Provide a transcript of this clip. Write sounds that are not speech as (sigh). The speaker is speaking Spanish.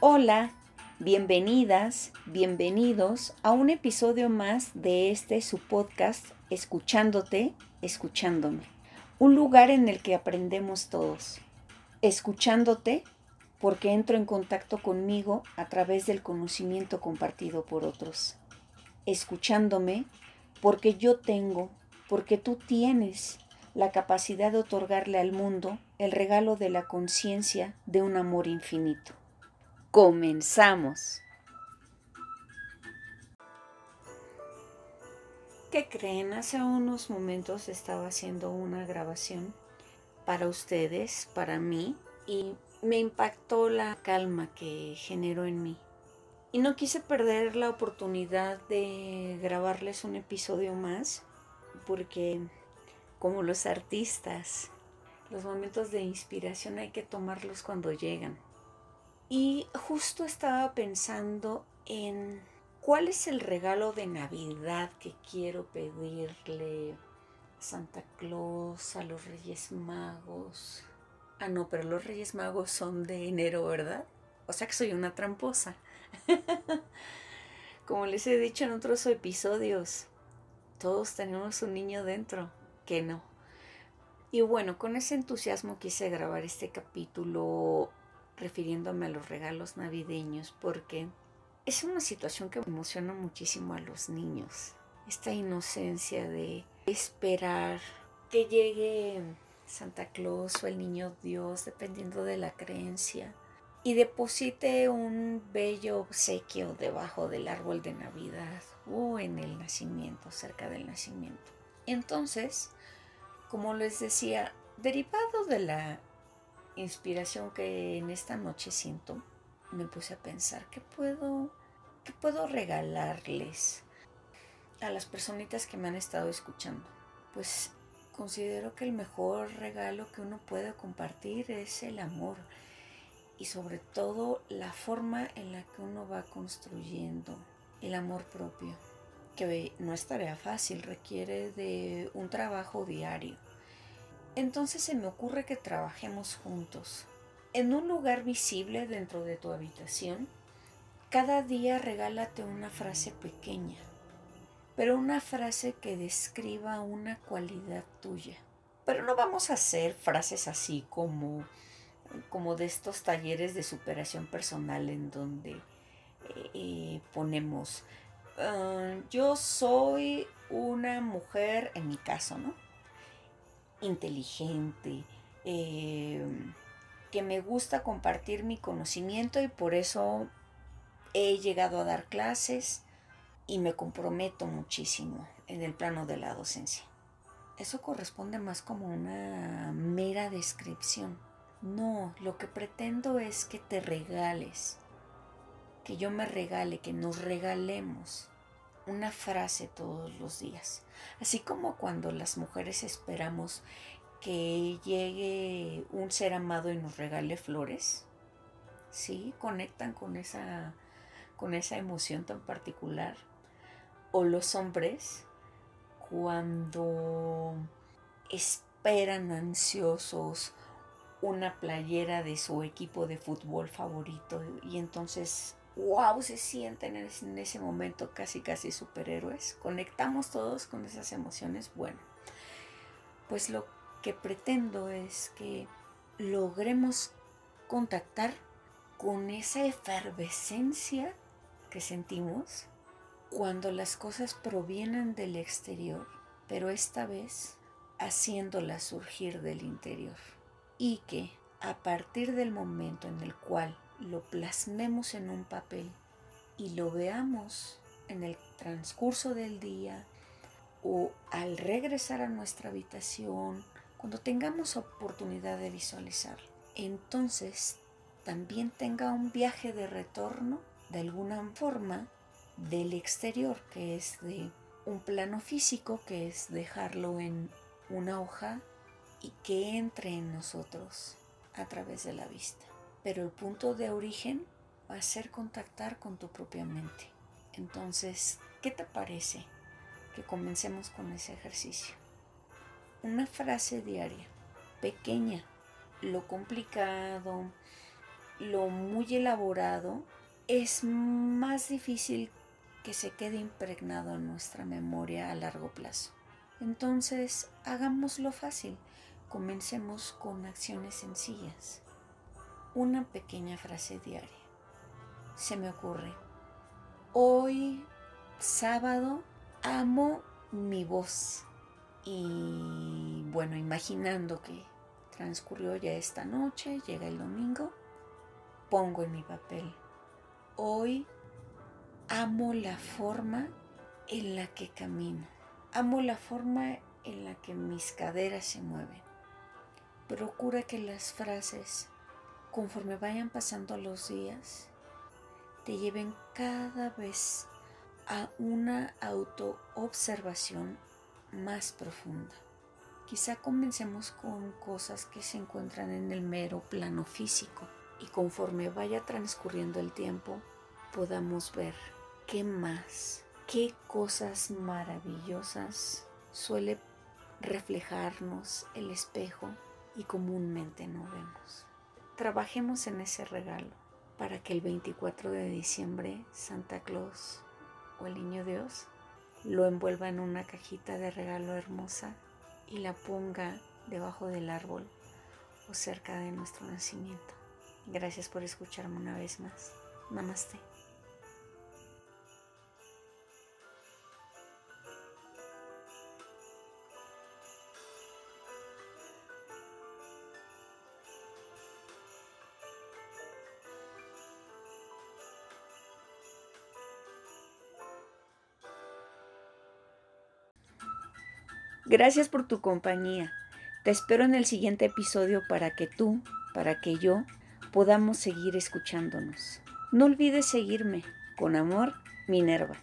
Hola, bienvenidas, bienvenidos a un episodio más de este su podcast Escuchándote, escuchándome. Un lugar en el que aprendemos todos. Escuchándote porque entro en contacto conmigo a través del conocimiento compartido por otros. Escuchándome porque yo tengo, porque tú tienes la capacidad de otorgarle al mundo el regalo de la conciencia de un amor infinito. Comenzamos. ¿Qué creen? Hace unos momentos estaba haciendo una grabación para ustedes, para mí, y me impactó la calma que generó en mí. Y no quise perder la oportunidad de grabarles un episodio más, porque como los artistas, los momentos de inspiración hay que tomarlos cuando llegan. Y justo estaba pensando en cuál es el regalo de Navidad que quiero pedirle a Santa Claus, a los Reyes Magos. Ah, no, pero los Reyes Magos son de enero, ¿verdad? O sea que soy una tramposa. (laughs) Como les he dicho en otros episodios, todos tenemos un niño dentro, que no. Y bueno, con ese entusiasmo quise grabar este capítulo refiriéndome a los regalos navideños porque es una situación que emociona muchísimo a los niños. Esta inocencia de esperar que llegue Santa Claus o el niño Dios, dependiendo de la creencia, y deposite un bello obsequio debajo del árbol de Navidad o en el nacimiento, cerca del nacimiento. Entonces, como les decía, derivado de la inspiración que en esta noche siento, me puse a pensar qué puedo, qué puedo regalarles a las personitas que me han estado escuchando. Pues considero que el mejor regalo que uno puede compartir es el amor y sobre todo la forma en la que uno va construyendo el amor propio, que no es tarea fácil, requiere de un trabajo diario entonces se me ocurre que trabajemos juntos. En un lugar visible dentro de tu habitación, cada día regálate una frase pequeña, pero una frase que describa una cualidad tuya. Pero no vamos a hacer frases así como, como de estos talleres de superación personal en donde eh, ponemos, ah, yo soy una mujer, en mi caso, ¿no? Inteligente, eh, que me gusta compartir mi conocimiento y por eso he llegado a dar clases y me comprometo muchísimo en el plano de la docencia. Eso corresponde más como una mera descripción. No, lo que pretendo es que te regales, que yo me regale, que nos regalemos una frase todos los días. Así como cuando las mujeres esperamos que llegue un ser amado y nos regale flores, ¿sí? Conectan con esa, con esa emoción tan particular. O los hombres cuando esperan ansiosos una playera de su equipo de fútbol favorito y entonces wow, se sienten en ese momento casi, casi superhéroes. Conectamos todos con esas emociones. Bueno, pues lo que pretendo es que logremos contactar con esa efervescencia que sentimos cuando las cosas provienen del exterior, pero esta vez haciéndolas surgir del interior. Y que a partir del momento en el cual lo plasmemos en un papel y lo veamos en el transcurso del día o al regresar a nuestra habitación, cuando tengamos oportunidad de visualizar, entonces también tenga un viaje de retorno de alguna forma del exterior, que es de un plano físico, que es dejarlo en una hoja y que entre en nosotros a través de la vista pero el punto de origen va a ser contactar con tu propia mente. Entonces, ¿qué te parece que comencemos con ese ejercicio? Una frase diaria, pequeña. Lo complicado lo muy elaborado, es más difícil que se quede impregnado en nuestra memoria a largo plazo. Entonces, hagámoslo fácil. Comencemos con acciones sencillas. Una pequeña frase diaria. Se me ocurre, hoy sábado amo mi voz. Y bueno, imaginando que transcurrió ya esta noche, llega el domingo, pongo en mi papel, hoy amo la forma en la que camino, amo la forma en la que mis caderas se mueven. Procura que las frases, conforme vayan pasando los días, te lleven cada vez a una autoobservación más profunda. Quizá comencemos con cosas que se encuentran en el mero plano físico y conforme vaya transcurriendo el tiempo podamos ver qué más, qué cosas maravillosas suele reflejarnos el espejo y comúnmente no vemos. Trabajemos en ese regalo para que el 24 de diciembre Santa Claus o el Niño Dios lo envuelva en una cajita de regalo hermosa y la ponga debajo del árbol o cerca de nuestro nacimiento. Gracias por escucharme una vez más. Namaste. Gracias por tu compañía. Te espero en el siguiente episodio para que tú, para que yo, podamos seguir escuchándonos. No olvides seguirme. Con amor, Minerva.